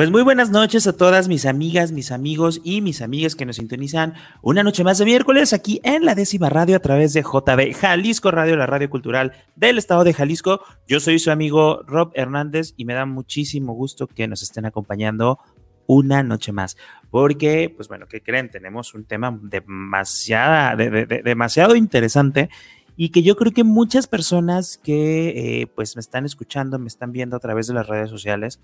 Pues muy buenas noches a todas mis amigas, mis amigos y mis amigas que nos sintonizan una noche más de miércoles aquí en la décima radio a través de JB Jalisco Radio, la radio cultural del estado de Jalisco. Yo soy su amigo Rob Hernández y me da muchísimo gusto que nos estén acompañando una noche más. Porque, pues bueno, ¿qué creen? Tenemos un tema demasiada, demasiado interesante y que yo creo que muchas personas que eh, pues me están escuchando, me están viendo a través de las redes sociales,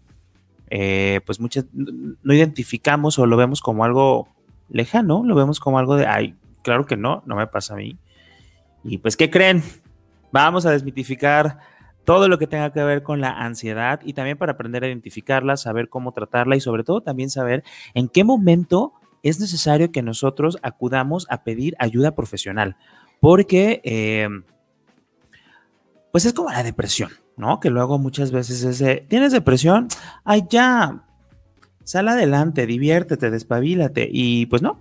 eh, pues muchas no identificamos o lo vemos como algo lejano, lo vemos como algo de, ay, claro que no, no me pasa a mí. Y pues, ¿qué creen? Vamos a desmitificar todo lo que tenga que ver con la ansiedad y también para aprender a identificarla, saber cómo tratarla y sobre todo también saber en qué momento es necesario que nosotros acudamos a pedir ayuda profesional. Porque, eh, pues es como la depresión. ¿No? Que luego muchas veces es de, ¿tienes depresión? Ay, ya, sal adelante, diviértete, despabilate. Y pues no,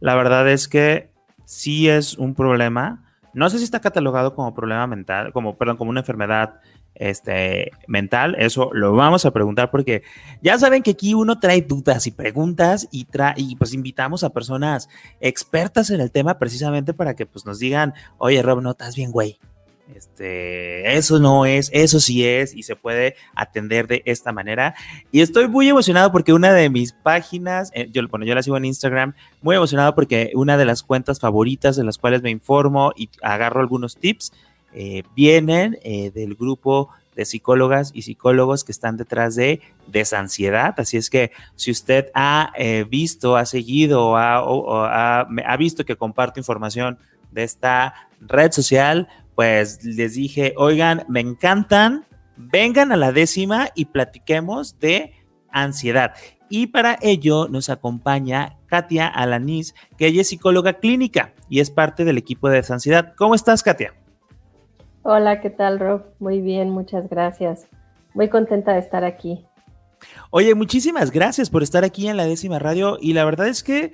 la verdad es que sí es un problema. No sé si está catalogado como problema mental, como, perdón, como una enfermedad este, mental. Eso lo vamos a preguntar porque ya saben que aquí uno trae dudas y preguntas y, trae, y pues invitamos a personas expertas en el tema precisamente para que pues nos digan, oye Rob, no estás bien, güey. Este, eso no es, eso sí es y se puede atender de esta manera. Y estoy muy emocionado porque una de mis páginas, eh, yo, bueno, yo la sigo en Instagram, muy emocionado porque una de las cuentas favoritas de las cuales me informo y agarro algunos tips, eh, vienen eh, del grupo de psicólogas y psicólogos que están detrás de desansiedad. Así es que si usted ha visto, ha seguido o ha visto que comparto información de esta red social, pues les dije, oigan, me encantan, vengan a la décima y platiquemos de ansiedad. Y para ello nos acompaña Katia Alanis, que ella es psicóloga clínica y es parte del equipo de ansiedad. ¿Cómo estás, Katia? Hola, ¿qué tal, Rob? Muy bien, muchas gracias. Muy contenta de estar aquí. Oye, muchísimas gracias por estar aquí en la décima radio y la verdad es que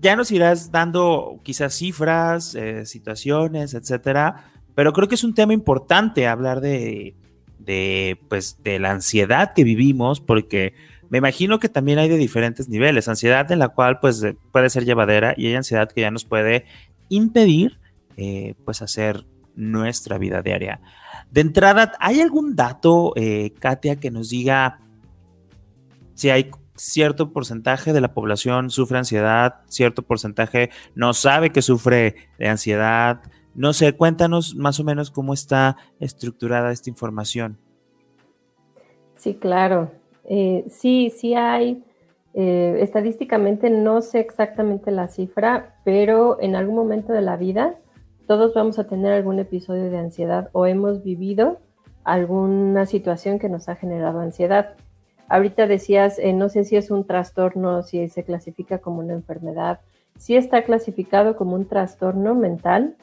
ya nos irás dando quizás cifras, eh, situaciones, etcétera, pero creo que es un tema importante hablar de, pues, de la ansiedad que vivimos, porque me imagino que también hay de diferentes niveles, ansiedad en la cual pues puede ser llevadera y hay ansiedad que ya nos puede impedir eh, pues hacer nuestra vida diaria. De entrada, ¿hay algún dato, eh, Katia, que nos diga si hay cierto porcentaje de la población sufre ansiedad, cierto porcentaje no sabe que sufre de ansiedad. No sé, cuéntanos más o menos cómo está estructurada esta información. Sí, claro. Eh, sí, sí hay. Eh, estadísticamente no sé exactamente la cifra, pero en algún momento de la vida todos vamos a tener algún episodio de ansiedad o hemos vivido alguna situación que nos ha generado ansiedad. Ahorita decías, eh, no sé si es un trastorno, si se clasifica como una enfermedad, si está clasificado como un trastorno mental,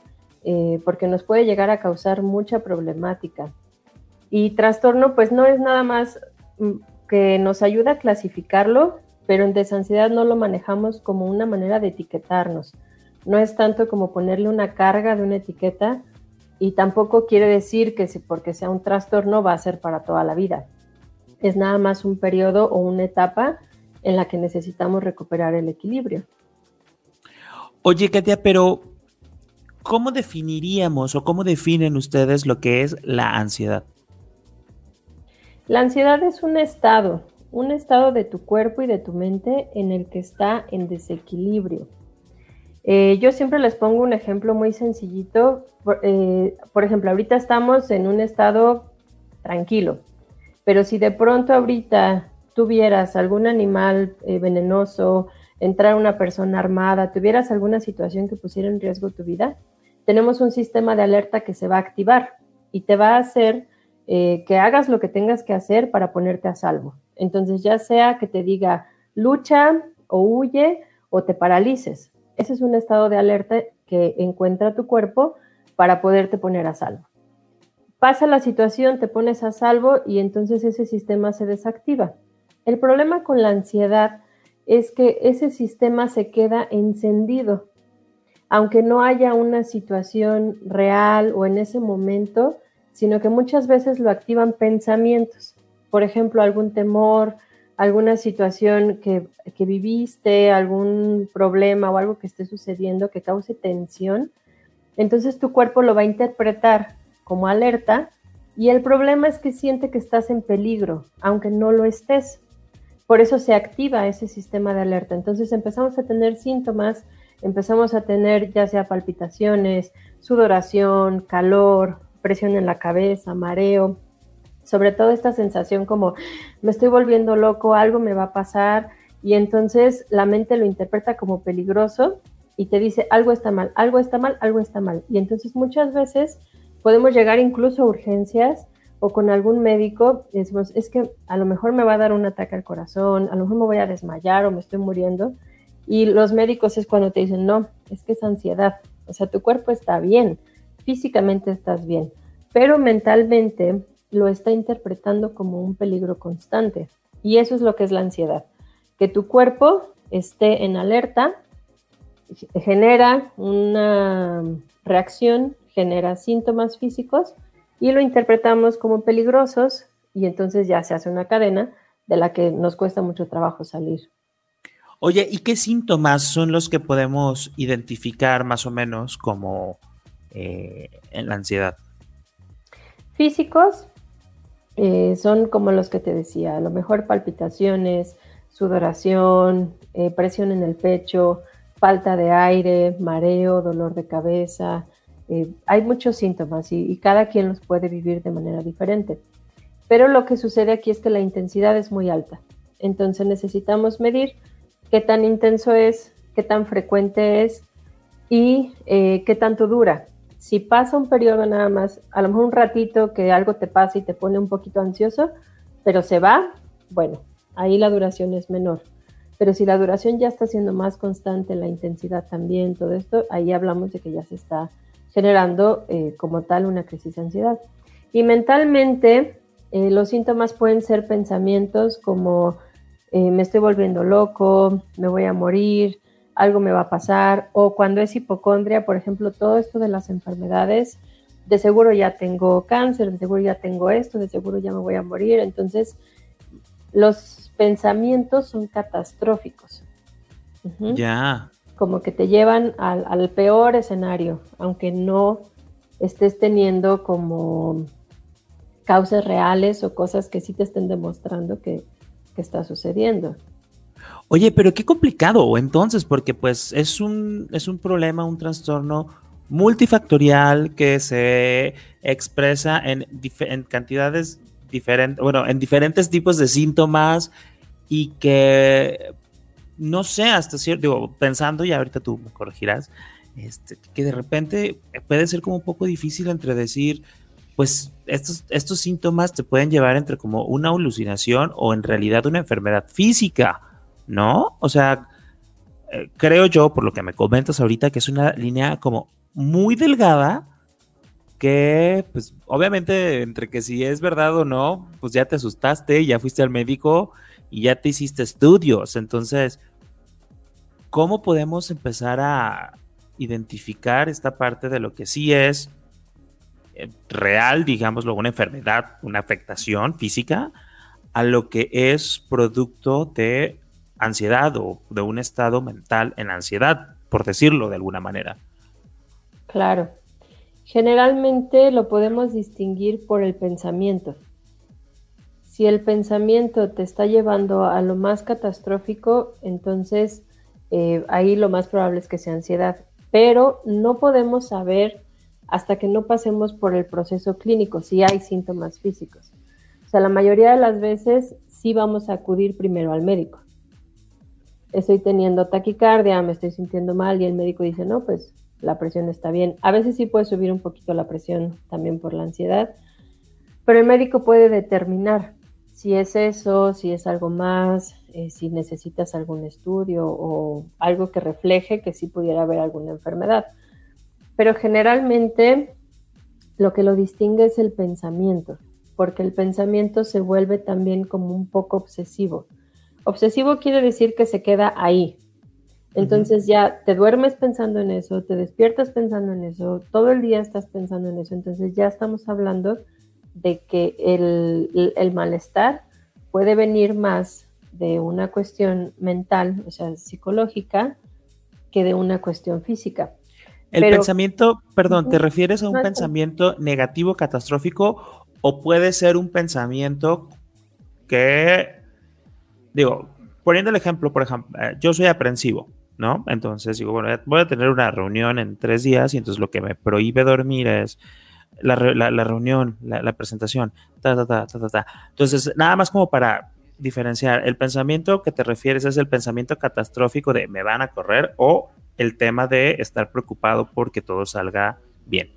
eh, porque nos puede llegar a causar mucha problemática. Y trastorno, pues no es nada más mm, que nos ayuda a clasificarlo, pero en desansiedad no lo manejamos como una manera de etiquetarnos. No es tanto como ponerle una carga de una etiqueta y tampoco quiere decir que si porque sea un trastorno va a ser para toda la vida es nada más un periodo o una etapa en la que necesitamos recuperar el equilibrio. Oye, Katia, pero ¿cómo definiríamos o cómo definen ustedes lo que es la ansiedad? La ansiedad es un estado, un estado de tu cuerpo y de tu mente en el que está en desequilibrio. Eh, yo siempre les pongo un ejemplo muy sencillito. Eh, por ejemplo, ahorita estamos en un estado tranquilo, pero si de pronto ahorita tuvieras algún animal eh, venenoso, entrar una persona armada, tuvieras alguna situación que pusiera en riesgo tu vida, tenemos un sistema de alerta que se va a activar y te va a hacer eh, que hagas lo que tengas que hacer para ponerte a salvo. Entonces, ya sea que te diga lucha o huye o te paralices. Ese es un estado de alerta que encuentra tu cuerpo para poderte poner a salvo. Pasa la situación, te pones a salvo y entonces ese sistema se desactiva. El problema con la ansiedad es que ese sistema se queda encendido. Aunque no haya una situación real o en ese momento, sino que muchas veces lo activan pensamientos. Por ejemplo, algún temor, alguna situación que, que, viviste, algún problema o algo que esté sucediendo que cause tensión, entonces tu cuerpo lo va a interpretar como alerta y el problema es que siente que estás en peligro, aunque no lo estés. Por eso se activa ese sistema de alerta. Entonces empezamos a tener síntomas, empezamos a tener ya sea palpitaciones, sudoración, calor, presión en la cabeza, mareo, sobre todo esta sensación como me estoy volviendo loco, algo me va a pasar y entonces la mente lo interpreta como peligroso y te dice algo está mal, algo está mal, algo está mal. Y entonces muchas veces podemos llegar incluso a urgencias o con algún médico es que a lo mejor me va a dar un ataque al corazón, a lo mejor me voy a desmayar o me estoy muriendo. Y los médicos es cuando te dicen, no, es que es ansiedad. O sea, tu cuerpo está bien, físicamente estás bien, pero mentalmente lo está interpretando como un peligro constante. Y eso es lo que es la ansiedad, que tu cuerpo esté en alerta, genera una reacción, genera síntomas físicos y lo interpretamos como peligrosos y entonces ya se hace una cadena de la que nos cuesta mucho trabajo salir. Oye, ¿y qué síntomas son los que podemos identificar más o menos como eh, en la ansiedad? Físicos, eh, son como los que te decía, a lo mejor palpitaciones, sudoración, eh, presión en el pecho, falta de aire, mareo, dolor de cabeza. Eh, hay muchos síntomas y, cada quien los puede vivir de manera diferente. Pero lo que sucede aquí es que la intensidad es muy alta. Entonces necesitamos medir qué tan intenso es, qué tan frecuente es y qué tanto dura si pasa un periodo nada más, a lo mejor un ratito que algo te pasa y te pone un poquito ansioso, pero se va, bueno, ahí la duración es menor. Pero si la duración ya está siendo más constante, la intensidad también, todo esto, ahí hablamos de que ya se está generando eh, como tal una crisis de ansiedad. Y mentalmente, eh, los síntomas pueden ser pensamientos como eh, me estoy volviendo loco, me voy a morir, algo me va a pasar, o cuando es hipocondria, por ejemplo, todo esto de las enfermedades, de seguro ya tengo cáncer, de seguro ya tengo esto, de seguro ya me voy a morir. Entonces, los pensamientos son catastróficos. Ya. Como que te llevan al, peor escenario, aunque no estés teniendo como causas reales o cosas que sí te estén demostrando que, está sucediendo. Oye, pero qué complicado entonces, porque pues es un, es un problema, un trastorno multifactorial que se expresa en cantidades diferentes, bueno, en diferentes tipos de síntomas y que no sé, hasta cierto, digo, pensando, y ahorita tú me corregirás, este, que de repente puede ser como un poco difícil entre decir, pues estos, estos síntomas te pueden llevar entre como una alucinación o en realidad una enfermedad física. ¿no? O sea, eh, creo yo, por lo que me comentas ahorita, que es una línea como muy delgada que, pues, obviamente, entre que si es verdad o no, pues ya te asustaste, ya fuiste al médico y ya te hiciste estudios. Entonces, ¿cómo podemos empezar a identificar esta parte de lo que sí es eh, real, digámoslo, una enfermedad, una afectación física, a lo que es producto de ansiedad o de un estado mental en ansiedad, por decirlo de alguna manera. Claro. Generalmente lo podemos distinguir por el pensamiento. Si el pensamiento te está llevando a lo más catastrófico, entonces eh, ahí lo más probable es que sea ansiedad. Pero no podemos saber hasta que no pasemos por el proceso clínico si hay síntomas físicos. O sea, la mayoría de las veces sí vamos a acudir primero al médico estoy teniendo taquicardia, me estoy sintiendo mal y el médico dice, no, pues la presión está bien. A veces sí puede subir un poquito la presión también por la ansiedad, pero el médico puede determinar si es eso, si es algo más, eh, si necesitas algún estudio o algo que refleje que sí pudiera haber alguna enfermedad. pero generalmente lo que lo distingue es el pensamiento, porque el pensamiento se vuelve también como un poco obsesivo. Obsesivo quiere decir que se queda ahí. Entonces ya te duermes pensando en eso, te despiertas pensando en eso, todo el día estás pensando en eso. Entonces ya estamos hablando de que el, el malestar puede venir más de una cuestión mental, o sea, psicológica, que de una cuestión física. El pensamiento, perdón, ¿te refieres a un pensamiento negativo, catastrófico, o puede ser un pensamiento que, digo, poniendo el ejemplo, por ejemplo, eh, yo soy aprensivo, ¿no? Entonces digo, bueno, voy a tener una reunión en tres días y entonces lo que me prohíbe dormir es la, reunión, la, presentación, ta, ta, ta, ta, ta. Entonces, nada más como para diferenciar, el pensamiento que te refieres es el pensamiento catastrófico de me van a correr o el tema de estar preocupado porque todo salga bien.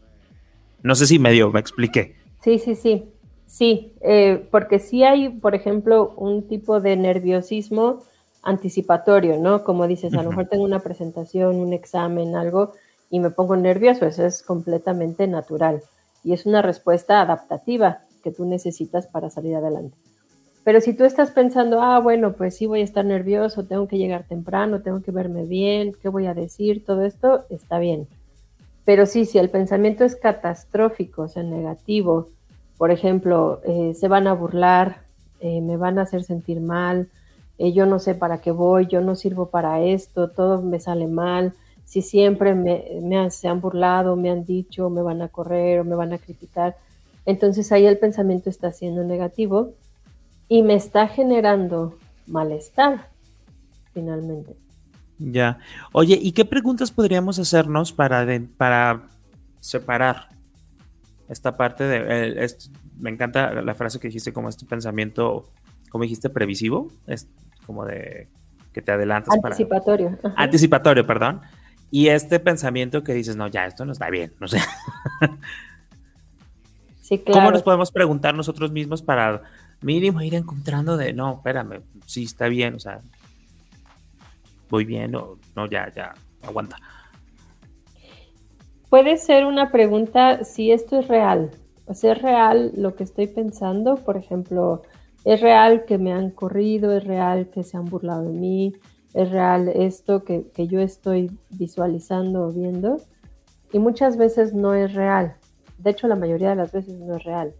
No sé si medio me expliqué. Sí, sí, sí. Sí, eh, porque sí hay, por ejemplo, un tipo de nerviosismo anticipatorio, ¿no? Como dices, a lo mejor tengo una presentación, un examen, algo, y me pongo nervioso, eso es completamente natural. Y es una respuesta adaptativa que tú necesitas para salir adelante. Pero si tú estás pensando, ah, bueno, pues sí voy a estar nervioso, tengo que llegar temprano, tengo que verme bien, ¿qué voy a decir? Todo esto está bien. Pero sí, si el pensamiento es catastrófico, o sea, negativo, por ejemplo, eh, se van a burlar, eh, me van a hacer sentir mal, eh, yo no sé para qué voy, yo no sirvo para esto, todo me sale mal, si siempre me, me se han burlado, me han dicho, me van a correr o me van a criticar, entonces ahí el pensamiento está siendo negativo y me está generando malestar, finalmente. Ya. Oye, ¿y qué preguntas podríamos hacernos para, para separar esta parte de... me encanta la frase que dijiste como este pensamiento, como dijiste, previsivo, es como de que te adelantas Anticipatorio. Anticipatorio, perdón. Y este pensamiento que dices, no, ya, esto no está bien, no sé. Sí, claro. ¿Cómo nos podemos preguntar nosotros mismos para mínimo ir encontrando de, no, espérame, sí está bien, o sea, voy bien o no, ya, ya, aguanta. Puede ser una pregunta si esto es real, o sea, es real lo que estoy pensando, por ejemplo, es real que me han corrido, es real que se han burlado de mí, es real esto que, que yo estoy visualizando o viendo, y muchas veces no es real. De hecho, la mayoría de las veces no es real.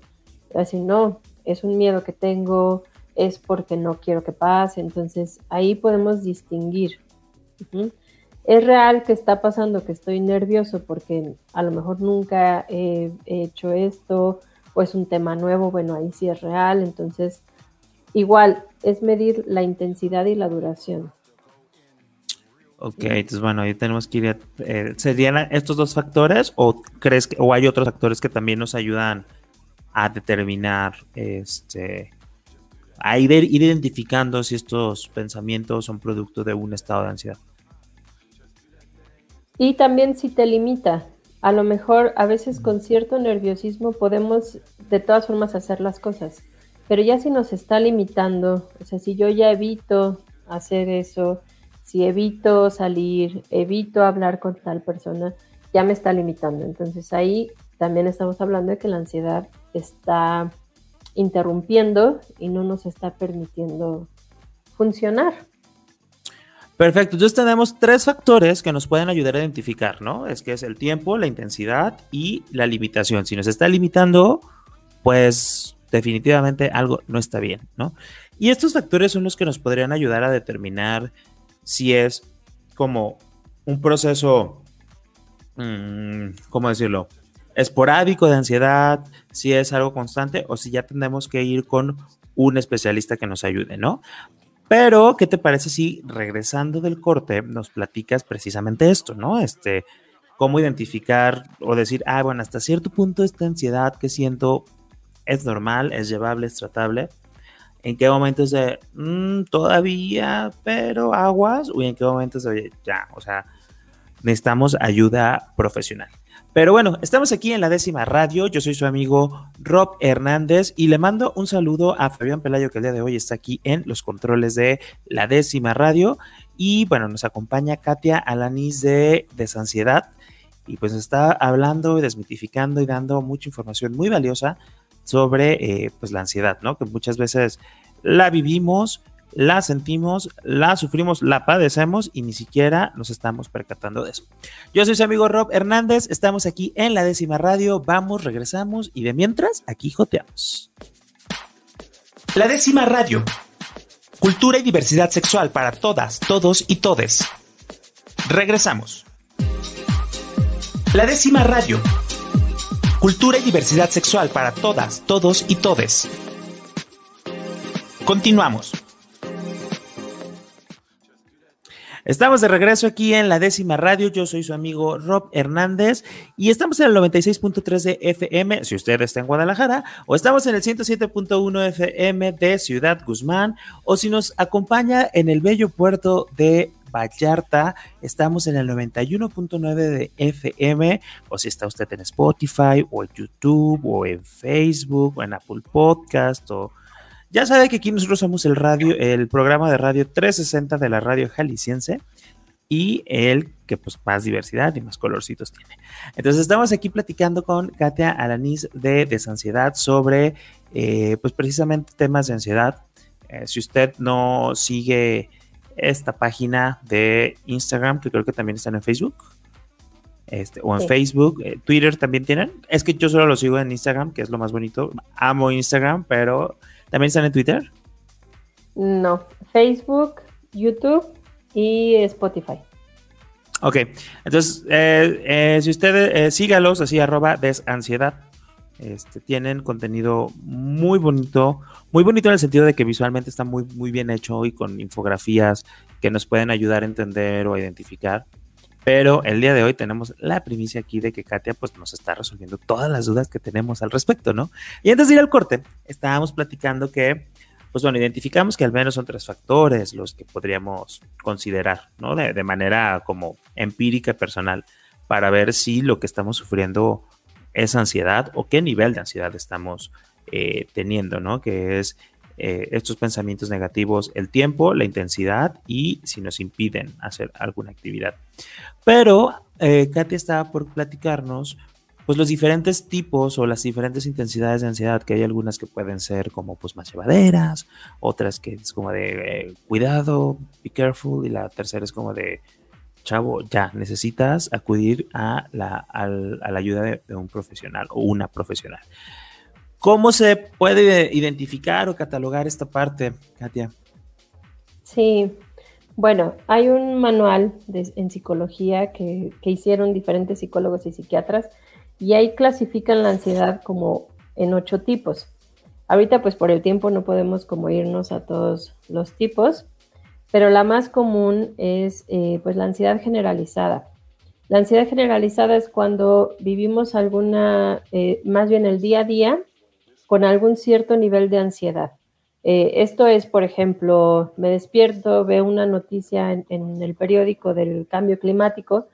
Así, no, es un miedo que tengo, es porque no quiero que pase, entonces ahí podemos distinguir. Es real que está pasando, que estoy nervioso porque a lo mejor nunca he, hecho esto o es un tema nuevo, bueno, ahí sí es real, entonces igual es medir la intensidad y la duración. Ok, entonces bueno, ahí tenemos que ir. Eh, ¿Serían estos dos factores o crees que o hay otros factores que también nos ayudan a determinar, este, a ir, identificando si estos pensamientos son producto de un estado de ansiedad. Y también si te limita, a lo mejor a veces con cierto nerviosismo podemos de todas formas hacer las cosas, pero ya si nos está limitando, o sea, si yo ya evito hacer eso, si evito salir, evito hablar con tal persona, ya me está limitando. Entonces ahí también estamos hablando de que la ansiedad está interrumpiendo y no nos está permitiendo funcionar. Perfecto, entonces tenemos tres factores que nos pueden ayudar a identificar, ¿no? Es que es el tiempo, la intensidad y la limitación. Si nos está limitando, pues definitivamente algo no está bien, ¿no? Y estos factores son los que nos podrían ayudar a determinar si es como un proceso, mm, ¿cómo decirlo? esporádico de ansiedad, si es algo constante o si ya tenemos que ir con un especialista que nos ayude, ¿no? Pero, ¿qué te parece si regresando del corte nos platicas precisamente esto, ¿no? Este, cómo identificar o decir, ah, bueno, hasta cierto punto esta ansiedad que siento es normal, es llevable, es tratable. ¿En qué momentos de mm, todavía, pero aguas? ¿O en qué momentos de, ya, o sea, necesitamos ayuda profesional? Pero bueno, estamos aquí en la décima radio. Yo soy su amigo Rob Hernández y le mando un saludo a Fabián Pelayo que el día de hoy está aquí en los controles de la décima radio. Y bueno, nos acompaña Katia Alanis de Desansiedad. y pues está hablando y desmitificando y dando mucha información muy valiosa sobre eh, pues la ansiedad, ¿no? Que muchas veces la vivimos, la sentimos, la sufrimos, la padecemos y ni siquiera nos estamos percatando de eso. Yo soy su amigo Rob Hernández, estamos aquí en la décima radio, vamos, regresamos y de mientras aquí joteamos. La décima radio. Cultura y diversidad sexual para todas, todos y todes. Regresamos. La décima radio. Cultura y diversidad sexual para todas, todos y todes. Continuamos. Estamos de regreso aquí en la décima radio. Yo soy su amigo Rob Hernández y estamos en el 96.3 de FM, si usted está en Guadalajara, o estamos en el 107.1 FM de Ciudad Guzmán, o si nos acompaña en el bello puerto de Vallarta, estamos en el 91.9 de FM, o si está usted en Spotify, o en YouTube, o en Facebook, o en Apple Podcast, o ya sabe que aquí nosotros somos el radio, el programa de radio 360 de la radio jalisciense y el que pues más diversidad y más colorcitos tiene. Entonces estamos aquí platicando con Katia Alanis de Desansiedad sobre eh, pues precisamente temas de ansiedad. Eh, si usted no sigue esta página de Instagram, que creo que también están en Facebook, este, o en Facebook, eh, Twitter también tienen. Es que yo solo lo sigo en Instagram, que es lo más bonito. Amo Instagram, pero ¿También están en Twitter? No, Facebook, YouTube y Spotify. Ok, entonces, eh, eh, si ustedes eh, sígalos así, arroba desansiedad. Este, tienen contenido muy bonito, muy bonito en el sentido de que visualmente está muy, muy bien hecho y con infografías que nos pueden ayudar a entender o a identificar. Pero el día de hoy tenemos la primicia aquí de que Katia pues nos está resolviendo todas las dudas que tenemos al respecto, ¿no? Y antes de ir al corte, estábamos platicando que, pues bueno, identificamos que al menos son tres factores los que podríamos considerar, ¿no? De, manera como empírica personal para ver si lo que estamos sufriendo es ansiedad o qué nivel de ansiedad estamos eh, teniendo, ¿no? Que es eh, estos pensamientos negativos, el tiempo, la intensidad y si nos impiden hacer alguna actividad. Pero eh, Katia estaba por platicarnos pues los diferentes tipos o las diferentes intensidades de ansiedad, que hay algunas que pueden ser como pues más llevaderas, otras que es como de eh, cuidado, be careful, y la tercera es como de chavo, ya necesitas acudir a la, ayuda de, un profesional o una profesional. ¿Cómo se puede identificar o catalogar esta parte, Katia? Sí, bueno, hay un manual en psicología que, hicieron diferentes psicólogos y psiquiatras y ahí clasifican la ansiedad como en ocho tipos. Ahorita pues por el tiempo no podemos como irnos a todos los tipos, pero la más común es eh, pues la ansiedad generalizada. La ansiedad generalizada es cuando vivimos alguna, eh, más bien el día a día, con algún cierto nivel de ansiedad. Eh, esto es, por ejemplo, me despierto, veo una noticia en, el periódico del cambio climático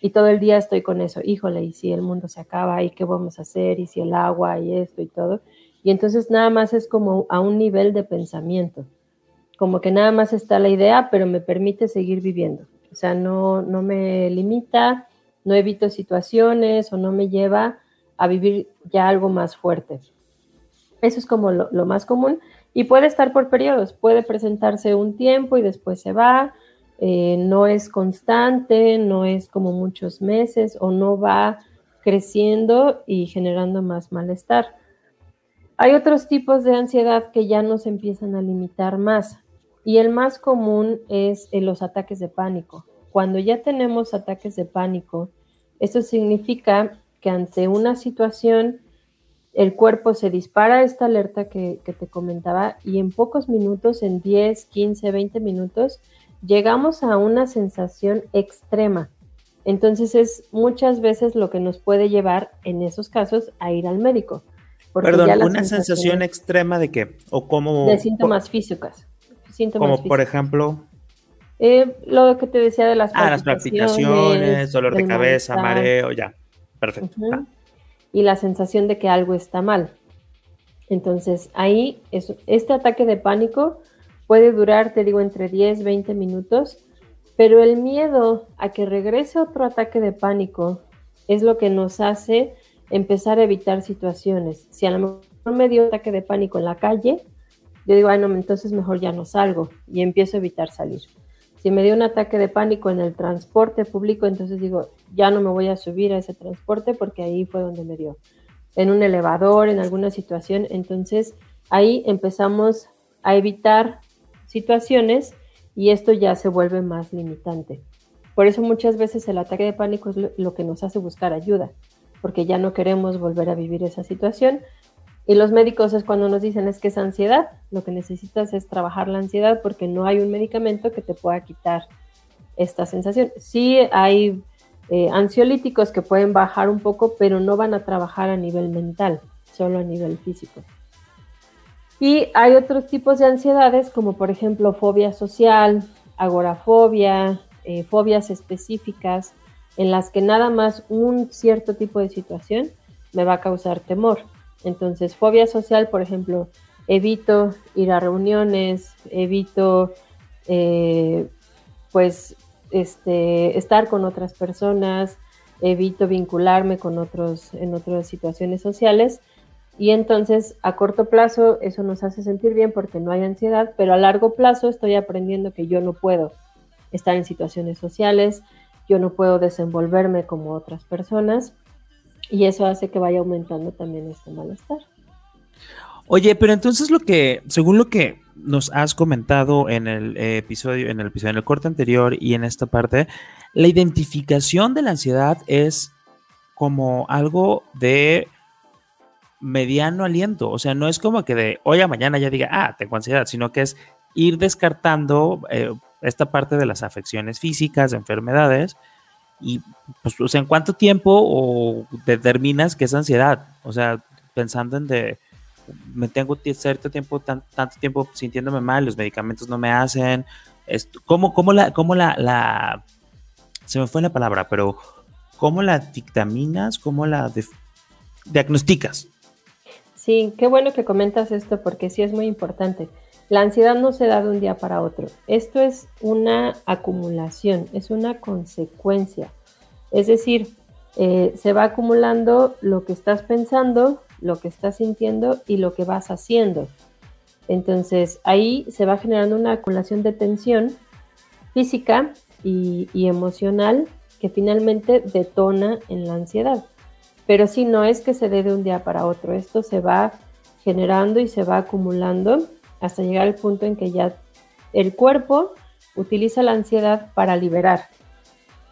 y todo el día estoy con eso, híjole, y si el mundo se acaba, y qué vamos a hacer, y si el agua y esto y todo. Y entonces nada más es como a un nivel de pensamiento, como que nada más está la idea, pero me permite seguir viviendo. O sea, no, no me limita, no evito situaciones o no me lleva a vivir ya algo más fuerte. Eso es como lo, más común y puede estar por periodos, puede presentarse un tiempo y después se va, eh, no es constante, no es como muchos meses o no va creciendo y generando más malestar. Hay otros tipos de ansiedad que ya nos empiezan a limitar más y el más común es eh, los ataques de pánico. Cuando ya tenemos ataques de pánico, esto significa que ante una situación el cuerpo se dispara esta alerta que, te comentaba y en pocos minutos, en 10, 15, 20 minutos, llegamos a una sensación extrema. Entonces es muchas veces lo que nos puede llevar en esos casos a ir al médico. Perdón, una sensación, extrema de qué? O como... De síntomas físicos. como por ejemplo... Eh, lo que te decía de las ah, las palpitaciones, dolor de cabeza, mareo, ya. Perfecto y la sensación de que algo está mal. Entonces ahí este ataque de pánico puede durar, te digo, entre 10, 20 minutos, pero el miedo a que regrese otro ataque de pánico es lo que nos hace empezar a evitar situaciones. Si a lo mejor me dio ataque de pánico en la calle, yo digo, ay, no, entonces mejor ya no salgo y empiezo a evitar salir. Si me dio un ataque de pánico en el transporte público, entonces digo, ya no me voy a subir a ese transporte porque ahí fue donde me dio. En un elevador, en alguna situación, entonces ahí empezamos a evitar situaciones y esto ya se vuelve más limitante. Por eso muchas veces el ataque de pánico es lo que nos hace buscar ayuda, porque ya no queremos volver a vivir esa situación. Y los médicos es cuando nos dicen es que es ansiedad, lo que necesitas es trabajar la ansiedad porque no hay un medicamento que te pueda quitar esta sensación. Sí hay eh, ansiolíticos que pueden bajar un poco, pero no van a trabajar a nivel mental, solo a nivel físico. Y hay otros tipos de ansiedades, como por ejemplo fobia social, agorafobia, eh, fobias específicas, en las que nada más un cierto tipo de situación me va a causar temor. Entonces, fobia social, por ejemplo, evito ir a reuniones, evito eh, pues este, estar con otras personas, evito vincularme con otros en otras situaciones sociales. Y entonces a corto plazo eso nos hace sentir bien porque no hay ansiedad, pero a largo plazo estoy aprendiendo que yo no puedo estar en situaciones sociales, yo no puedo desenvolverme como otras personas y eso hace que vaya aumentando también este malestar. Oye, pero entonces lo que, según lo que nos has comentado en el episodio, en el episodio, corte anterior y en esta parte, la identificación de la ansiedad es como algo de mediano aliento. O sea, no es como que de hoy a mañana ya diga, ah, tengo ansiedad, sino que es ir descartando eh, esta parte de las afecciones físicas, de enfermedades. Y, pues, o ¿en cuánto tiempo determinas que es ansiedad? O sea, pensando en de, me tengo cierto tiempo, tanto tiempo sintiéndome mal, los medicamentos no me hacen. ¿Cómo, cómo, la, cómo la, se me fue la palabra, pero cómo la dictaminas, cómo la diagnosticas? Sí, qué bueno que comentas esto porque sí es muy importante. La ansiedad no se da de un día para otro. Esto es una acumulación, es una consecuencia. Es decir, eh, se va acumulando lo que estás pensando, lo que estás sintiendo y lo que vas haciendo. Entonces ahí se va generando una acumulación de tensión física y emocional que finalmente detona en la ansiedad. Pero sí, no es que se dé de un día para otro, esto se va generando y se va acumulando hasta llegar al punto en que ya el cuerpo utiliza la ansiedad para liberar,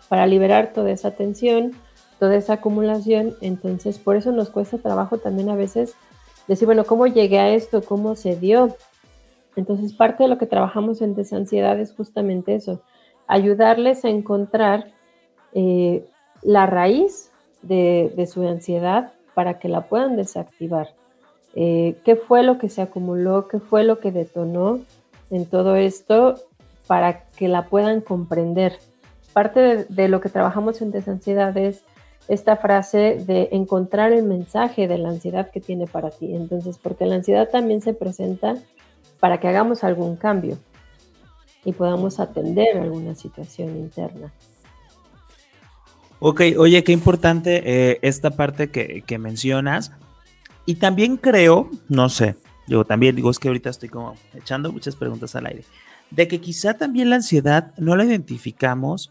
para liberar toda esa tensión, toda esa acumulación. Entonces, por eso nos cuesta trabajo también a veces decir, bueno, ¿cómo llegué a esto? ¿Cómo se dio? Entonces, parte de lo que trabajamos en desansiedad es justamente eso, ayudarles a encontrar eh, la raíz de, su ansiedad para que la puedan desactivar. Eh, ¿Qué fue lo que se acumuló? ¿Qué fue lo que detonó en todo esto para que la puedan comprender? Parte de, lo que trabajamos en desansiedad es esta frase de encontrar el mensaje de la ansiedad que tiene para ti. Entonces, porque la ansiedad también se presenta para que hagamos algún cambio y podamos atender alguna situación interna. Ok, oye, qué importante eh, esta parte que, que, mencionas. Y también creo, no sé, yo también digo, es que ahorita estoy como echando muchas preguntas al aire, de que quizá también la ansiedad no la identificamos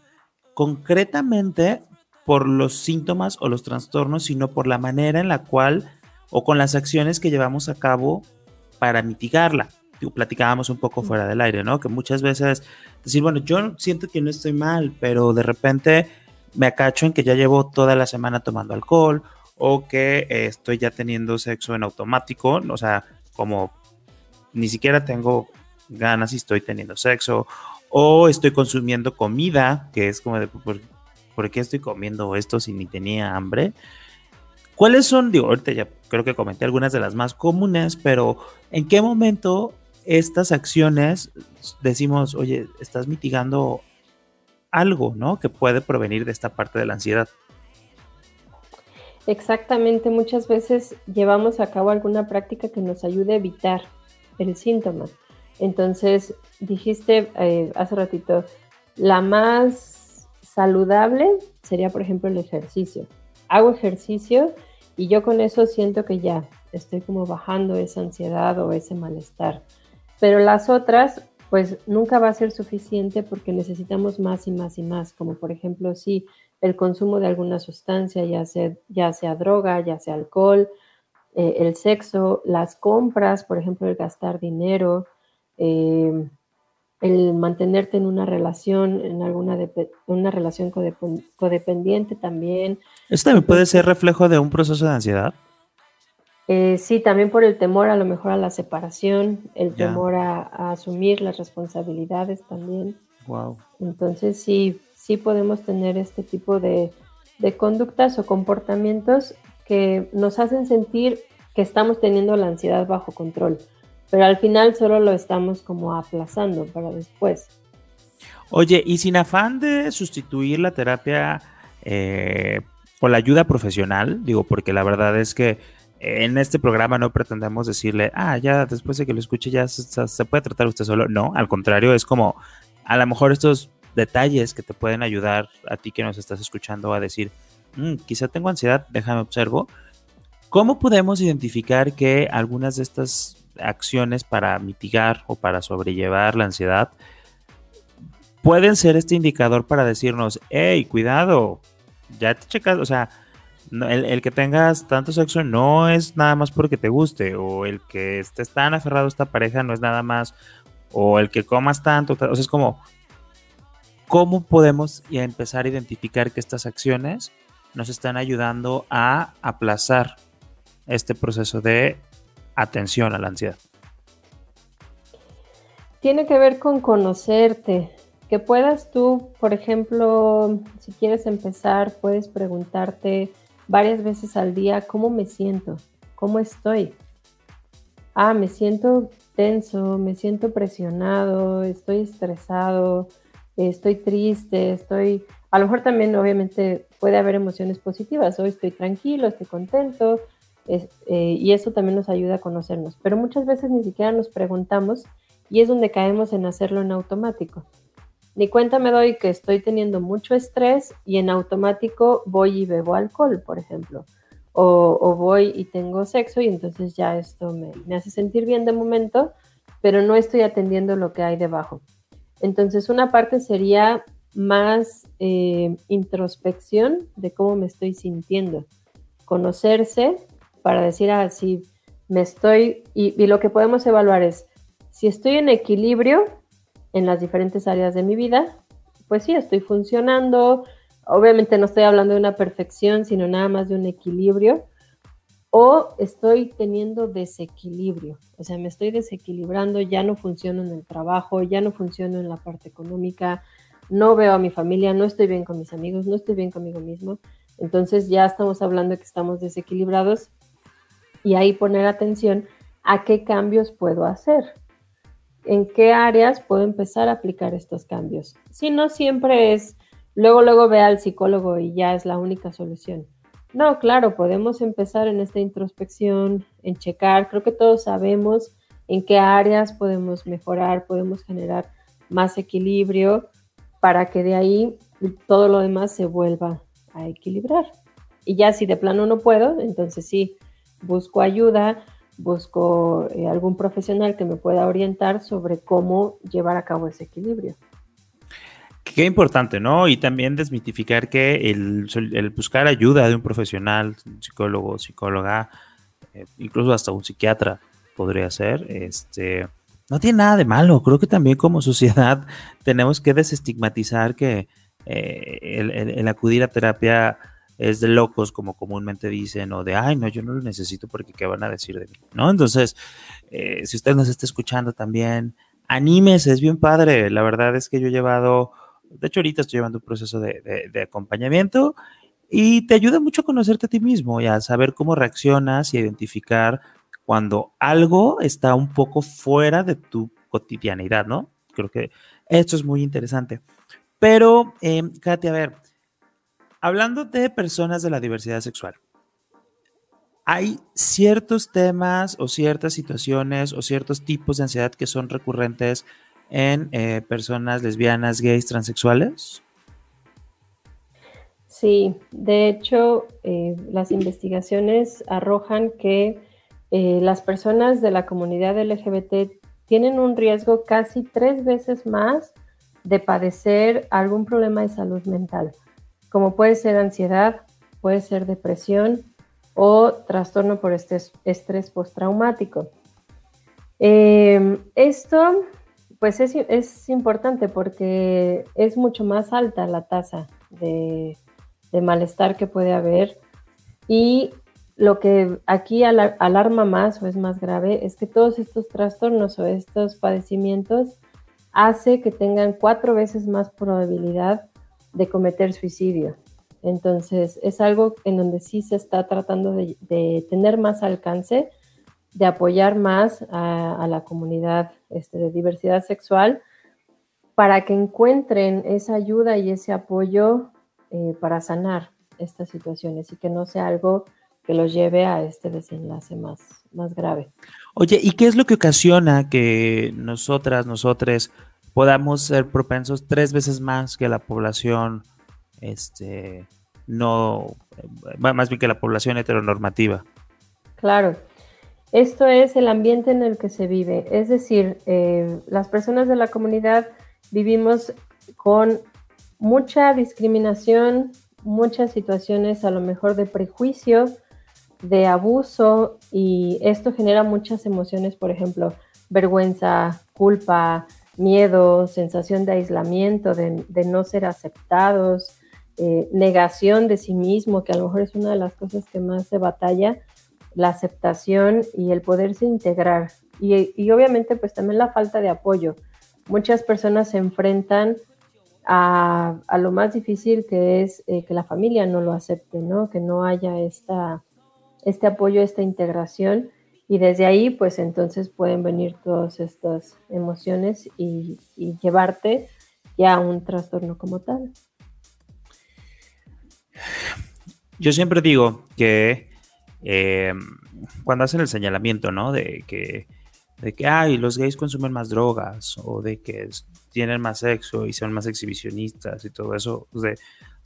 concretamente por los síntomas o los trastornos, sino por la manera en la cual o con las acciones que llevamos a cabo para mitigarla. platicábamos un poco fuera del aire, ¿no? Que muchas veces decir, bueno, yo siento que no estoy mal, pero de repente me acacho en que ya llevo toda la semana tomando alcohol o que eh, estoy ya teniendo sexo en automático, o sea, como ni siquiera tengo ganas y estoy teniendo sexo, o estoy consumiendo comida, que es como de, ¿por, qué estoy comiendo esto si ni tenía hambre? ¿Cuáles son, digo, ahorita ya creo que comenté algunas de las más comunes, pero ¿en qué momento estas acciones decimos, oye, estás mitigando algo, ¿no? Que puede provenir de esta parte de la ansiedad. Exactamente, muchas veces llevamos a cabo alguna práctica que nos ayude a evitar el síntoma. Entonces, dijiste eh, hace ratito, la más saludable sería, por ejemplo, el ejercicio. hago ejercicio y yo con eso siento que ya estoy como bajando esa ansiedad o ese malestar. Pero las otras, pues nunca va a ser suficiente porque necesitamos más y más y más, como por ejemplo, si el consumo de alguna sustancia, ya sea, ya sea droga, ya sea alcohol, eh, el sexo, las compras, por ejemplo, el gastar dinero, eh, el mantenerte en una relación, en alguna una relación codependiente también. ¿Esto también puede ser reflejo de un proceso de ansiedad? Eh, sí, también por el temor a lo mejor a la separación, el temor a, asumir las responsabilidades también. Wow. Entonces sí, sí podemos tener este tipo de, de conductas o comportamientos que nos hacen sentir que estamos teniendo la ansiedad bajo control pero al final solo lo estamos como aplazando para después. Oye, y sin afán de sustituir la terapia eh, o la ayuda profesional, digo, porque la verdad es que en este programa no pretendemos decirle, ah, ya después de que lo escuche ya se, puede tratar usted solo. No, al contrario, es como a lo mejor estos detalles que te pueden ayudar a ti que nos estás escuchando a decir, mm, quizá tengo ansiedad, déjame observo. ¿Cómo podemos identificar que algunas de estas acciones para mitigar o para sobrellevar la ansiedad pueden ser este indicador para decirnos, hey, cuidado, ya te checas, o sea, el, que tengas tanto sexo no es nada más porque te guste, o el que estés tan aferrado a esta pareja no es nada más, o el que comas tanto, o sea, es como, ¿cómo podemos empezar a identificar que estas acciones nos están ayudando a aplazar este proceso de atención a la ansiedad? Tiene que ver con conocerte, que puedas tú, por ejemplo, si quieres empezar, puedes preguntarte varias veces al día cómo me siento, cómo estoy. Ah, me siento tenso, me siento presionado, estoy estresado, estoy triste, estoy... A lo mejor también obviamente puede haber emociones positivas, hoy estoy tranquilo, estoy contento, eh, y eso también nos ayuda a conocernos. Pero muchas veces ni siquiera nos preguntamos y es donde caemos en hacerlo en automático. Ni cuenta me doy que estoy teniendo mucho estrés y en automático voy y bebo alcohol, por ejemplo. O, voy y tengo sexo y entonces ya esto me, hace sentir bien de momento, pero no estoy atendiendo lo que hay debajo. Entonces una parte sería más eh, introspección de cómo me estoy sintiendo, conocerse para decir, ah, si me estoy, y, lo que podemos evaluar es, si estoy en equilibrio en las diferentes áreas de mi vida, pues sí, estoy funcionando. Obviamente no estoy hablando de una perfección, sino nada más de un equilibrio. O estoy teniendo desequilibrio, o sea, me estoy desequilibrando, ya no funciono en el trabajo, ya no funciono en la parte económica, no veo a mi familia, no estoy bien con mis amigos, no estoy bien conmigo mismo. Entonces ya estamos hablando de que estamos desequilibrados y ahí poner atención a qué cambios puedo hacer, en qué áreas puedo empezar a aplicar estos cambios. Si no siempre es, luego, luego ve al psicólogo y ya es la única solución. No, claro, podemos empezar en esta introspección, en checar, creo que todos sabemos en qué áreas podemos mejorar, podemos generar más equilibrio para que de ahí todo lo demás se vuelva a equilibrar. Y ya si de plano no puedo, entonces sí, busco ayuda, busco eh, algún profesional que me pueda orientar sobre cómo llevar a cabo ese equilibrio. Qué importante, ¿no? Y también desmitificar que el, buscar ayuda de un profesional, un psicólogo, psicóloga, eh, incluso hasta un psiquiatra podría ser, este, no tiene nada de malo. Creo que también como sociedad tenemos que desestigmatizar que eh, el acudir a terapia es de locos, como comúnmente dicen, o de, ay, no, yo no lo necesito porque qué van a decir de mí, ¿no? Entonces, eh, si usted nos está escuchando también, anímese, es bien padre. La verdad es que yo he llevado, de hecho, ahorita estoy llevando un proceso de, de acompañamiento y te ayuda mucho a conocerte a ti mismo y a saber cómo reaccionas y a identificar cuando algo está un poco fuera de tu cotidianidad, ¿no? Creo que esto es muy interesante. Pero, eh, Katy, a ver, hablando de personas de la diversidad sexual, hay ciertos temas o ciertas situaciones o ciertos tipos de ansiedad que son recurrentes en eh, personas lesbianas, gays, transexuales. Sí, de hecho, eh, las investigaciones arrojan que eh, las personas de la comunidad LGBT tienen un riesgo casi tres veces más de padecer algún problema de salud mental, como puede ser ansiedad, puede ser depresión o trastorno por estrés, estrés postraumático. Em, esto, pues es, es, importante porque es mucho más alta la tasa de, de malestar que puede haber y lo que aquí alarma más o es más grave es que todos estos trastornos o estos padecimientos hace que tengan cuatro veces más probabilidad de cometer suicidio. Entonces, es algo en donde sí se está tratando de, tener más alcance, de apoyar más a, la comunidad este, de diversidad sexual para que encuentren esa ayuda y ese apoyo eh, para sanar estas situaciones y que no sea algo que los lleve a este desenlace más, más grave. Oye, ¿y qué es lo que ocasiona que nosotras, nosotros podamos ser propensos tres veces más que la población, este, no, más bien que la población heteronormativa? Claro, esto es el ambiente en el que se vive, es decir, eh, las personas de la comunidad vivimos con mucha discriminación, muchas situaciones a lo mejor de prejuicio, de abuso y esto genera muchas emociones, por ejemplo, vergüenza, culpa, miedo, sensación de aislamiento, de, no ser aceptados, eh, negación de sí mismo, que a lo mejor es una de las cosas que más se batalla, la aceptación y el poderse integrar. Y, obviamente pues también la falta de apoyo. Muchas personas se enfrentan a, lo más difícil que es eh, que la familia no lo acepte, ¿no? Que no haya esta este apoyo, esta integración y desde ahí pues entonces pueden venir todas estas emociones y, llevarte ya a un trastorno como tal. Yo siempre digo que eh, cuando hacen el señalamiento, ¿no? De que, de que, ay, los gays consumen más drogas o de que tienen más sexo y son más exhibicionistas y todo eso, pues,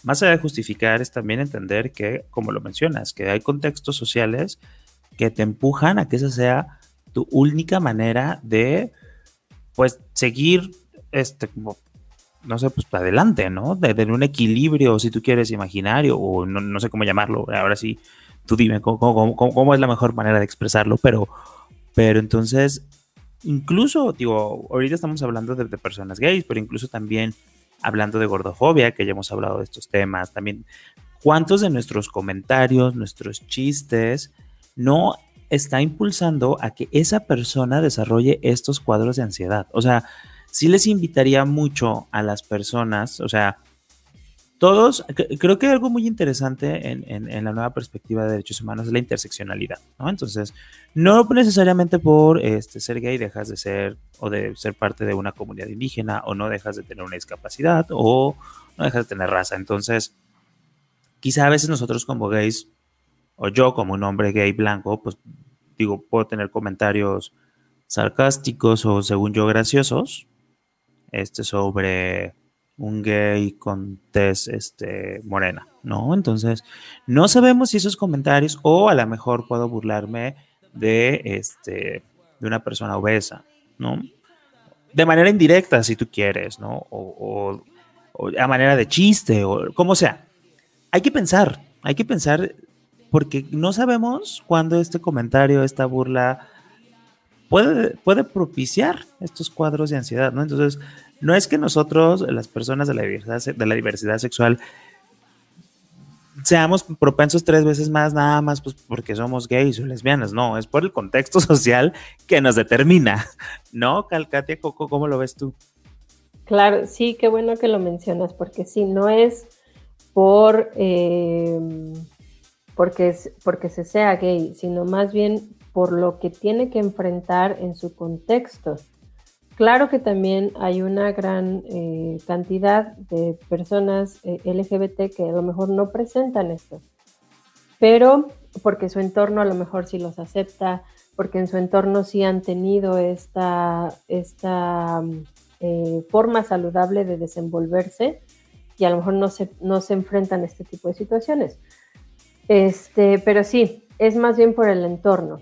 más allá de justificar es también entender que, como lo mencionas, que hay contextos sociales que te empujan a que esa sea tu única manera de, pues, seguir, este, no sé, pues, adelante, ¿no? De tener un equilibrio, si tú quieres, imaginario, o no, sé cómo llamarlo, ahora sí, tú dime cómo, es la mejor manera de expresarlo, pero, pero entonces, incluso, digo, ahorita estamos hablando de personas gays, pero incluso también hablando de gordofobia, que ya hemos hablado de estos temas, también cuántos de nuestros comentarios, nuestros chistes, no está impulsando a que esa persona desarrolle estos cuadros de ansiedad. O sea, sí les invitaría mucho a las personas, o sea, todos, creo que algo muy interesante en, la nueva perspectiva de derechos humanos es la interseccionalidad, ¿no? Entonces, no necesariamente por este, ser gay dejas de ser o de ser parte de una comunidad indígena o no dejas de tener una discapacidad o no dejas de tener raza. Entonces, quizá a veces nosotros como gays o yo como un hombre gay blanco, pues digo, puedo tener comentarios sarcásticos o según yo graciosos este sobre un gay con tez este, morena, ¿no? Entonces, no sabemos si esos comentarios, o a lo mejor puedo burlarme de, este, de una persona obesa, ¿no? De manera indirecta, si tú quieres, ¿no? O, a manera de chiste, o como sea. Hay que pensar, hay que pensar, porque no sabemos cuándo este comentario, esta burla, puede, propiciar estos cuadros de ansiedad, ¿no? Entonces, no es que nosotros, las personas de la diversidad, de la diversidad sexual, seamos propensos tres veces más nada más pues, porque somos gays o lesbianas, no, es por el contexto social que nos determina, ¿no? Calcatia Coco, ¿cómo lo ves tú? Claro, sí, qué bueno que lo mencionas, porque si no es por eh, porque, porque se sea gay, sino más bien por lo que tiene que enfrentar en su contexto. Claro que también hay una gran eh, cantidad de personas eh, LGBT que a lo mejor no presentan esto, pero porque su entorno a lo mejor sí los acepta, porque en su entorno sí han tenido esta, esta eh, forma saludable de desenvolverse y a lo mejor no se, no se enfrentan a este tipo de situaciones. Este, pero sí, es más bien por el entorno,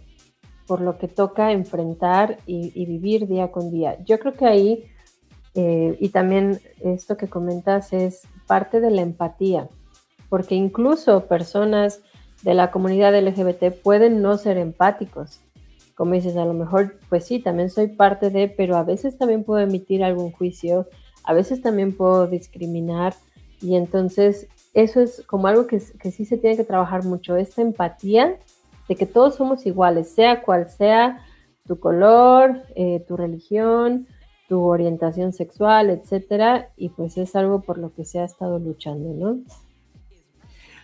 por lo que toca enfrentar y, vivir día con día. Yo creo que ahí, eh, y también esto que comentas es parte de la empatía, porque incluso personas de la comunidad LGBT pueden no ser empáticos. Como dices, a lo mejor, pues sí, también soy parte de, pero a veces también puedo emitir algún juicio, a veces también puedo discriminar y entonces eso es como algo que, sí se tiene que trabajar mucho, esta empatía de que todos somos iguales, sea cual sea tu color, eh, tu religión, tu orientación sexual, etcétera, y pues es algo por lo que se ha estado luchando, ¿no?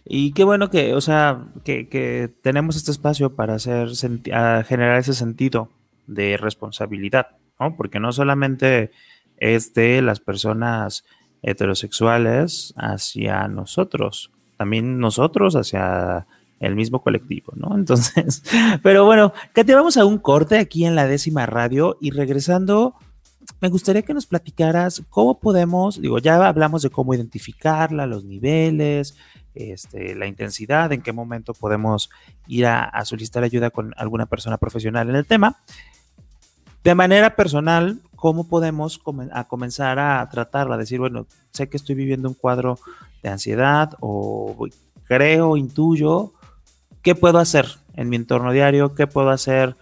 Y qué bueno que, o sea, que, tenemos este espacio para hacer generar ese sentido de responsabilidad, ¿no? Porque no solamente es de las personas heterosexuales hacia nosotros, también nosotros hacia el mismo colectivo, ¿no? Entonces, pero bueno, Katia, vamos a un corte aquí en la décima radio y regresando, me gustaría que nos platicaras cómo podemos, digo, ya hablamos de cómo identificarla, los niveles, este, la intensidad, en qué momento podemos ir a, solicitar ayuda con alguna persona profesional en el tema. De manera personal, ¿cómo podemos a comenzar a tratarla? Decir, bueno, sé que estoy viviendo un cuadro de ansiedad o creo, intuyo, ¿qué puedo hacer en mi entorno diario? ¿Qué puedo hacer?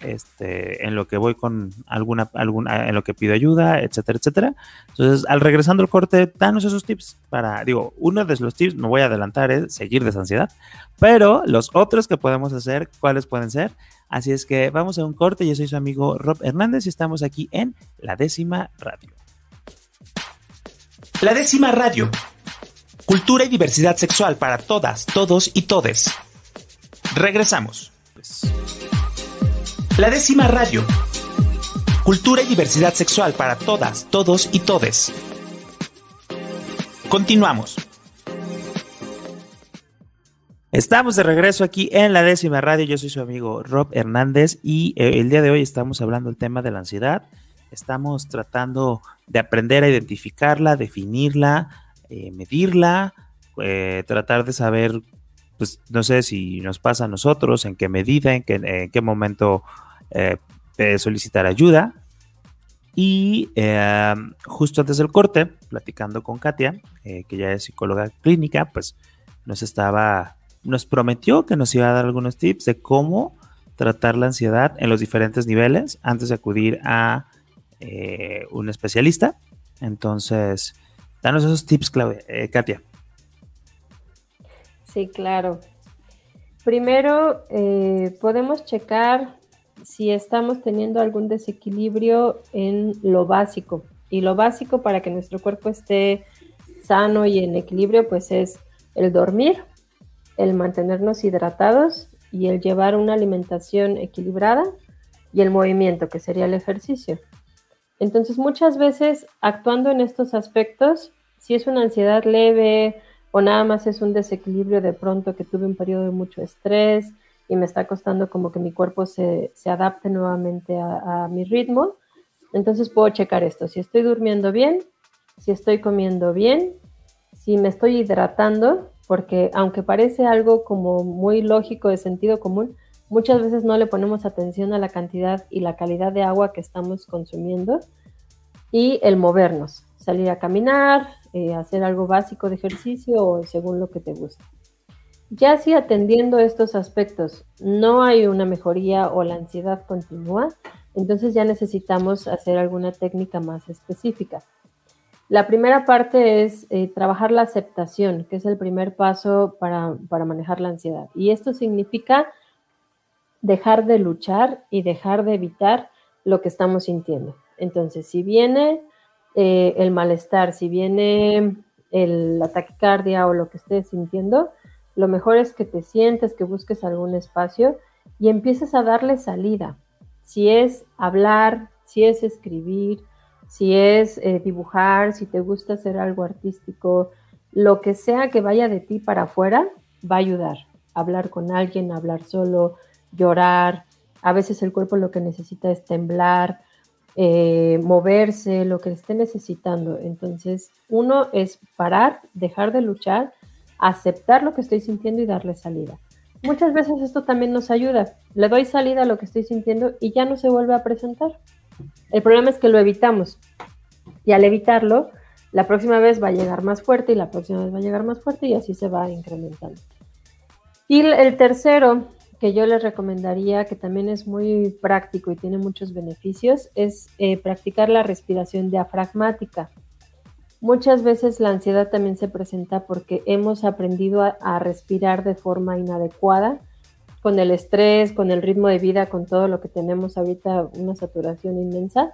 este, en lo que voy con alguna, alguna, en lo que pido ayuda, etcétera, etcétera. Entonces, al regresando al corte, danos esos tips para, digo, uno de los tips, me voy a adelantar, es seguir de ansiedad, pero los otros que podemos hacer, ¿cuáles pueden ser? Así es que vamos a un corte, yo soy su amigo Rob Hernández y estamos aquí en La Décima Radio. La Décima Radio. Cultura y diversidad sexual para todas, todos y todes. Regresamos. La décima radio. Cultura y diversidad sexual para todas, todos y todes. Continuamos. Estamos de regreso aquí en la décima radio. Yo soy su amigo Rob Hernández y eh, el día de hoy estamos hablando del tema de la ansiedad. Estamos tratando de aprender a identificarla, definirla, eh, medirla, eh, tratar de saber, pues no sé si nos pasa a nosotros, en qué medida, en qué, en qué momento eh, solicitar ayuda. Y eh, justo antes del corte, platicando con Katia, eh, que ya es psicóloga clínica, pues nos estaba, nos prometió que nos iba a dar algunos tips de cómo tratar la ansiedad en los diferentes niveles antes de acudir a un especialista. Entonces, danos esos tips, Claudia, Katia. Sí, claro. Primero, podemos checar si estamos teniendo algún desequilibrio en lo básico. Y lo básico para que nuestro cuerpo esté sano y en equilibrio, pues es el dormir, el mantenernos hidratados y el llevar una alimentación equilibrada y el movimiento, que sería el ejercicio. Entonces, muchas veces actuando en estos aspectos, si es una ansiedad leve o nada más es un desequilibrio de pronto que tuve un periodo de mucho estrés, y me está costando como que mi cuerpo se, adapte nuevamente a, mi ritmo. Entonces puedo checar esto, si estoy durmiendo bien, si estoy comiendo bien, si me estoy hidratando, porque aunque parece algo como muy lógico de sentido común, muchas veces no le ponemos atención a la cantidad y la calidad de agua que estamos consumiendo y el movernos, salir a caminar, eh, hacer algo básico de ejercicio o según lo que te guste. Ya si atendiendo estos aspectos no hay una mejoría o la ansiedad continúa, entonces ya necesitamos hacer alguna técnica más específica. La primera parte es eh, trabajar la aceptación, que es el primer paso para, manejar la ansiedad. Y esto significa dejar de luchar y dejar de evitar lo que estamos sintiendo. Entonces, si viene eh, el malestar, si viene el, la taquicardia o lo que estés sintiendo, lo mejor es que te sientes, que busques algún espacio y empieces a darle salida. Si es hablar, si es escribir, si es eh, dibujar, si te gusta hacer algo artístico, lo que sea que vaya de ti para afuera, va a ayudar. Hablar con alguien, hablar solo, llorar. A veces el cuerpo lo que necesita es temblar. Eh, moverse, lo que esté necesitando. Entonces, uno es parar, dejar de luchar, aceptar lo que estoy sintiendo y darle salida. Muchas veces esto también nos ayuda. Le doy salida a lo que estoy sintiendo y ya no se vuelve a presentar. El problema es que lo evitamos. Y al evitarlo, la próxima vez va a llegar más fuerte y la próxima vez va a llegar más fuerte y así se va incrementando. Y el tercero que yo les recomendaría, que también es muy práctico y tiene muchos beneficios, es eh, practicar la respiración diafragmática. Muchas veces la ansiedad también se presenta porque hemos aprendido a, respirar de forma inadecuada, con el estrés, con el ritmo de vida, con todo lo que tenemos ahorita, una saturación inmensa,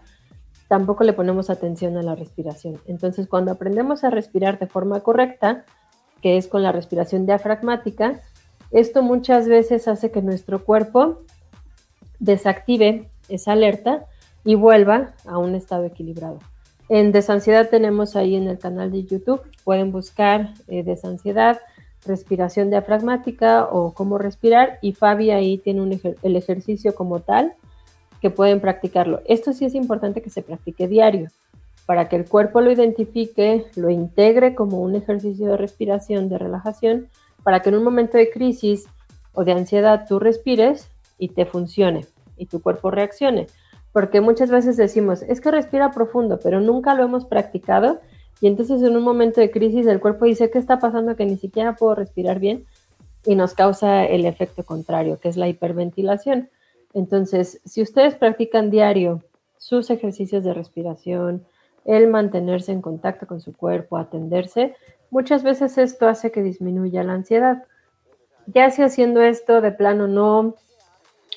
tampoco le ponemos atención a la respiración. Entonces, cuando aprendemos a respirar de forma correcta, que es con la respiración diafragmática, esto muchas veces hace que nuestro cuerpo desactive esa alerta y vuelva a un estado equilibrado. En Desansiedad tenemos ahí en el canal de YouTube, pueden buscar eh, Desansiedad, respiración diafragmática o cómo respirar y Fabi ahí tiene el ejercicio como tal que pueden practicarlo. Esto sí es importante que se practique diario para que el cuerpo lo identifique, lo integre como un ejercicio de respiración, de relajación para que en un momento de crisis o de ansiedad tú respires y te funcione y tu cuerpo reaccione. Porque muchas veces decimos, es que respira profundo, pero nunca lo hemos practicado y entonces en un momento de crisis el cuerpo dice, ¿qué está pasando? Que ni siquiera puedo respirar bien y nos causa el efecto contrario, que es la hiperventilación. Entonces, si ustedes practican diario sus ejercicios de respiración, el mantenerse en contacto con su cuerpo, atenderse, Muchas veces esto hace que disminuya la ansiedad. Ya si haciendo esto de plano no,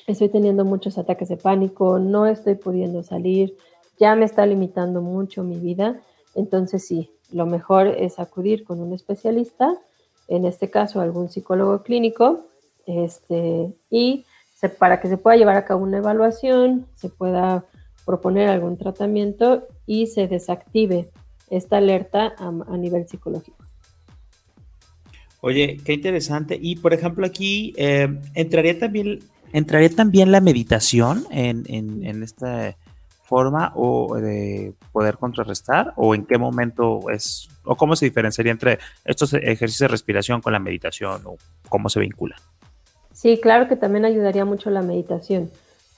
estoy teniendo muchos ataques de pánico, no estoy pudiendo salir, ya me está limitando mucho mi vida, entonces sí, lo mejor es acudir con un especialista, en este caso algún psicólogo clínico, este, y para que se pueda llevar a cabo una evaluación, se pueda proponer algún tratamiento y se desactive esta alerta a nivel psicológico. Oye, qué interesante. Y por ejemplo, aquí eh, entraría también, entraría también la meditación en, en, esta forma o de poder contrarrestar, o en qué momento es, o cómo se diferenciaría entre estos ejercicios de respiración con la meditación, o cómo se vincula. Sí, claro que también ayudaría mucho la meditación.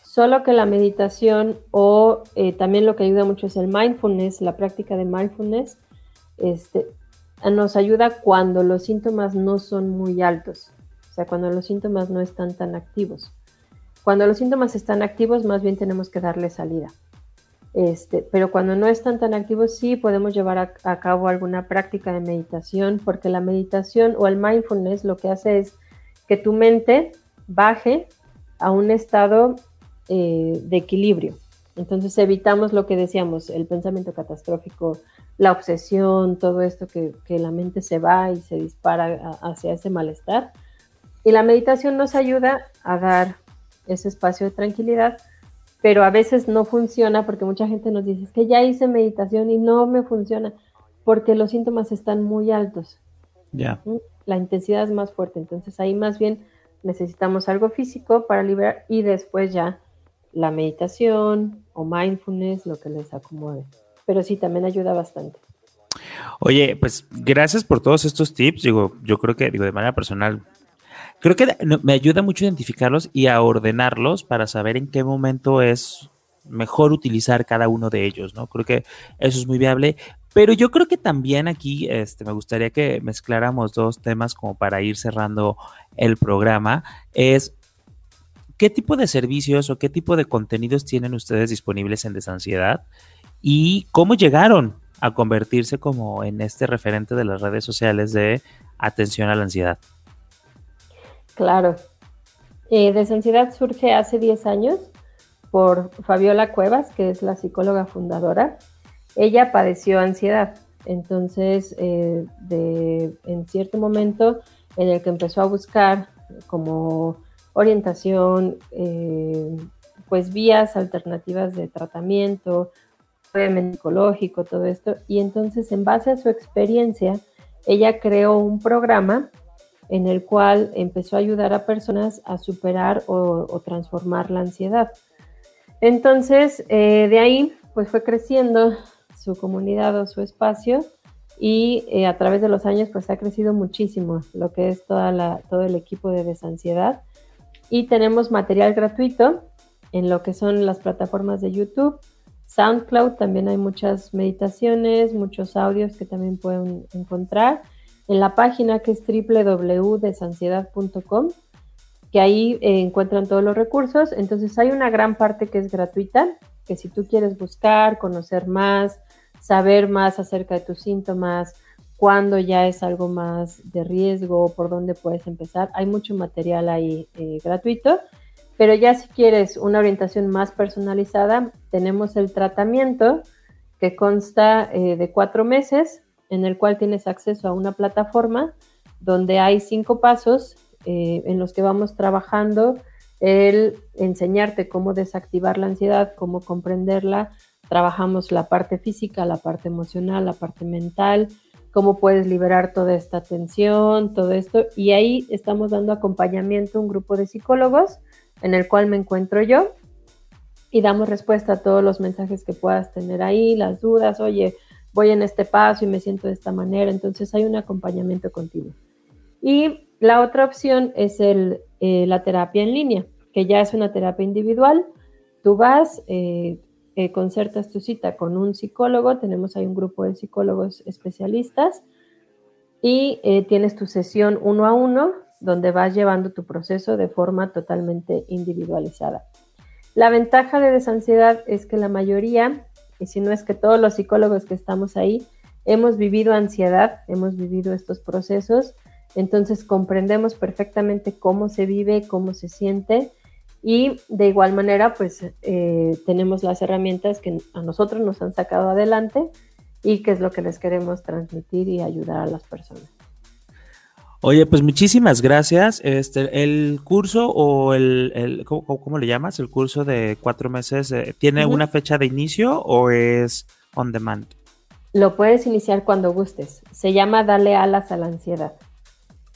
Solo que la meditación o eh, también lo que ayuda mucho es el mindfulness, la práctica de mindfulness, este, nos ayuda cuando los síntomas no son muy altos, o sea, cuando los síntomas no están tan activos. Cuando los síntomas están activos, más bien tenemos que darle salida. Este, pero cuando no están tan activos, sí podemos llevar a, cabo alguna práctica de meditación, porque la meditación o el mindfulness lo que hace es que tu mente baje a un estado eh, de equilibrio. Entonces evitamos lo que decíamos, el pensamiento catastrófico, la obsesión, todo esto que, la mente se va y se dispara hacia ese malestar. Y la meditación nos ayuda a dar ese espacio de tranquilidad, pero a veces no funciona porque mucha gente nos dice, es que ya hice meditación y no me funciona porque los síntomas están muy altos. Ya. La intensidad es más fuerte, entonces ahí más bien necesitamos algo físico para liberar y después ya la meditación o mindfulness, lo que les acomode pero sí, también ayuda bastante. Oye, pues gracias por todos estos tips. Digo, yo creo que, digo, de manera personal, creo que me ayuda mucho identificarlos y a ordenarlos para saber en qué momento es mejor utilizar cada uno de ellos, ¿no? Creo que eso es muy viable. Pero yo creo que también aquí este, me gustaría que mezcláramos dos temas como para ir cerrando el programa. Es qué tipo de servicios o qué tipo de contenidos tienen ustedes disponibles en Desansiedad y cómo llegaron a convertirse como en este referente de las redes sociales de atención a la ansiedad. Claro. Eh, Desansiedad surge hace 10 años por Fabiola Cuevas, que es la psicóloga fundadora. Ella padeció ansiedad, entonces eh, en cierto momento en el que empezó a buscar como orientación, eh, pues vías alternativas de tratamiento, psicológico, todo esto. Y entonces, en base a su experiencia, ella creó un programa en el cual empezó a ayudar a personas a superar o, transformar la ansiedad. Entonces, eh, de ahí, pues fue creciendo su comunidad o su espacio y eh, a través de los años, pues ha crecido muchísimo lo que es toda la, todo el equipo de desansiedad. Y tenemos material gratuito en lo que son las plataformas de YouTube, SoundCloud, también hay muchas meditaciones, muchos audios que también pueden encontrar. En la página que es www.desansiedad.com que ahí eh, encuentran todos los recursos. Entonces hay una gran parte que es gratuita, que si tú quieres buscar, conocer más, saber más acerca de tus síntomas, cuándo ya es algo más de riesgo, por dónde puedes empezar, hay mucho material ahí eh, gratuito. Pero ya si quieres una orientación más personalizada, tenemos el tratamiento que consta eh, de cuatro meses, en el cual tienes acceso a una plataforma donde hay cinco pasos eh, en los que vamos trabajando el enseñarte cómo desactivar la ansiedad, cómo comprenderla. Trabajamos la parte física, la parte emocional, la parte mental, cómo puedes liberar toda esta tensión, todo esto. Y ahí estamos dando acompañamiento a un grupo de psicólogos en el cual me encuentro yo y damos respuesta a todos los mensajes que puedas tener ahí, las dudas, oye, voy en este paso y me siento de esta manera. Entonces hay un acompañamiento continuo. Y la otra opción es el, eh, la terapia en línea, que ya es una terapia individual. Tú vas, eh, eh, concertas tu cita con un psicólogo, tenemos ahí un grupo de psicólogos especialistas y tienes tu sesión uno a uno donde vas llevando tu proceso de forma totalmente individualizada. La ventaja de desansiedad es que la mayoría, y si no es que todos los psicólogos que estamos ahí, hemos vivido ansiedad, hemos vivido estos procesos entonces comprendemos perfectamente cómo se vive, cómo se siente y de igual manera pues eh, tenemos las herramientas que a nosotros nos han sacado adelante y que es lo que les queremos transmitir y ayudar a las personas. Oye, pues muchísimas gracias. Este, el curso o el, ¿cómo, le llamas? El curso de cuatro meses, eh, ¿tiene una fecha de inicio o es on demand? Lo puedes iniciar cuando gustes. Se llama Dale alas a la ansiedad.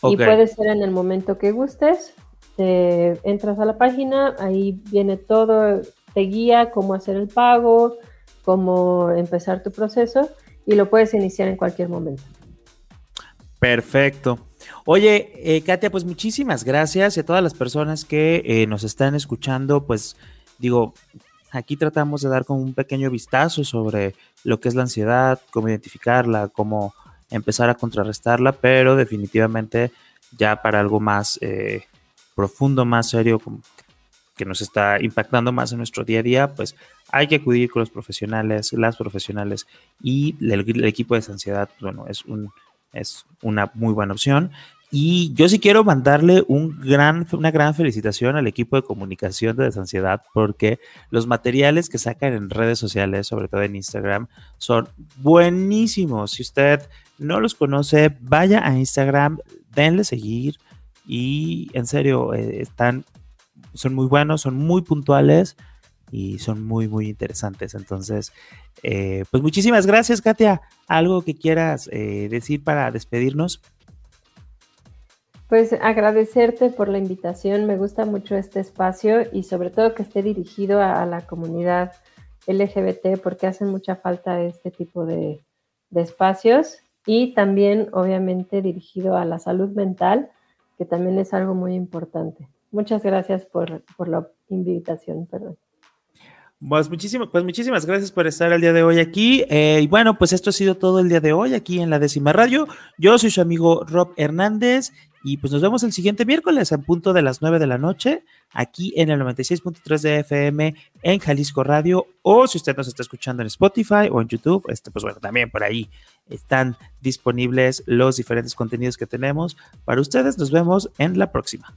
Y puede ser en el momento que gustes. Te entras a la página, ahí viene todo, te guía cómo hacer el pago, cómo empezar tu proceso y lo puedes iniciar en cualquier momento. Perfecto. Oye, eh, Katia, pues muchísimas gracias y a todas las personas que eh, nos están escuchando, pues digo, aquí tratamos de dar como un pequeño vistazo sobre lo que es la ansiedad, cómo identificarla, cómo empezar a contrarrestarla, pero definitivamente ya para algo más eh, profundo, más serio, que nos está impactando más en nuestro día a día, pues hay que acudir con los profesionales, las profesionales y el, equipo de ansiedad, bueno, es, un, es una muy buena opción. Y yo sí quiero mandarle una gran felicitación al equipo de comunicación de Desansiedad porque los materiales que sacan en redes sociales, sobre todo en Instagram, son buenísimos. Si usted no los conoce, vaya a Instagram, denle seguir y en serio, eh, están, son muy buenos, son muy puntuales y son muy, muy interesantes. Entonces, eh, pues muchísimas gracias, Katia. ¿Algo que quieras eh, decir para despedirnos? Pues agradecerte por la invitación, me gusta mucho este espacio y sobre todo que esté dirigido a, la comunidad LGBT porque hacen mucha falta este tipo de, de espacios y también obviamente dirigido a la salud mental, que también es algo muy importante. Muchas gracias por, la invitación, perdón. Pues, pues muchísimas gracias por estar el día de hoy aquí. Eh, y bueno, pues esto ha sido todo el día de hoy aquí en la décima radio. Yo soy su amigo Rob Hernández y pues nos vemos el siguiente miércoles en punto de las 9 de la noche aquí en el 96.3 de FM en Jalisco Radio o si usted nos está escuchando en Spotify o en YouTube, este, pues bueno, también por ahí están disponibles los diferentes contenidos que tenemos para ustedes. Nos vemos en la próxima.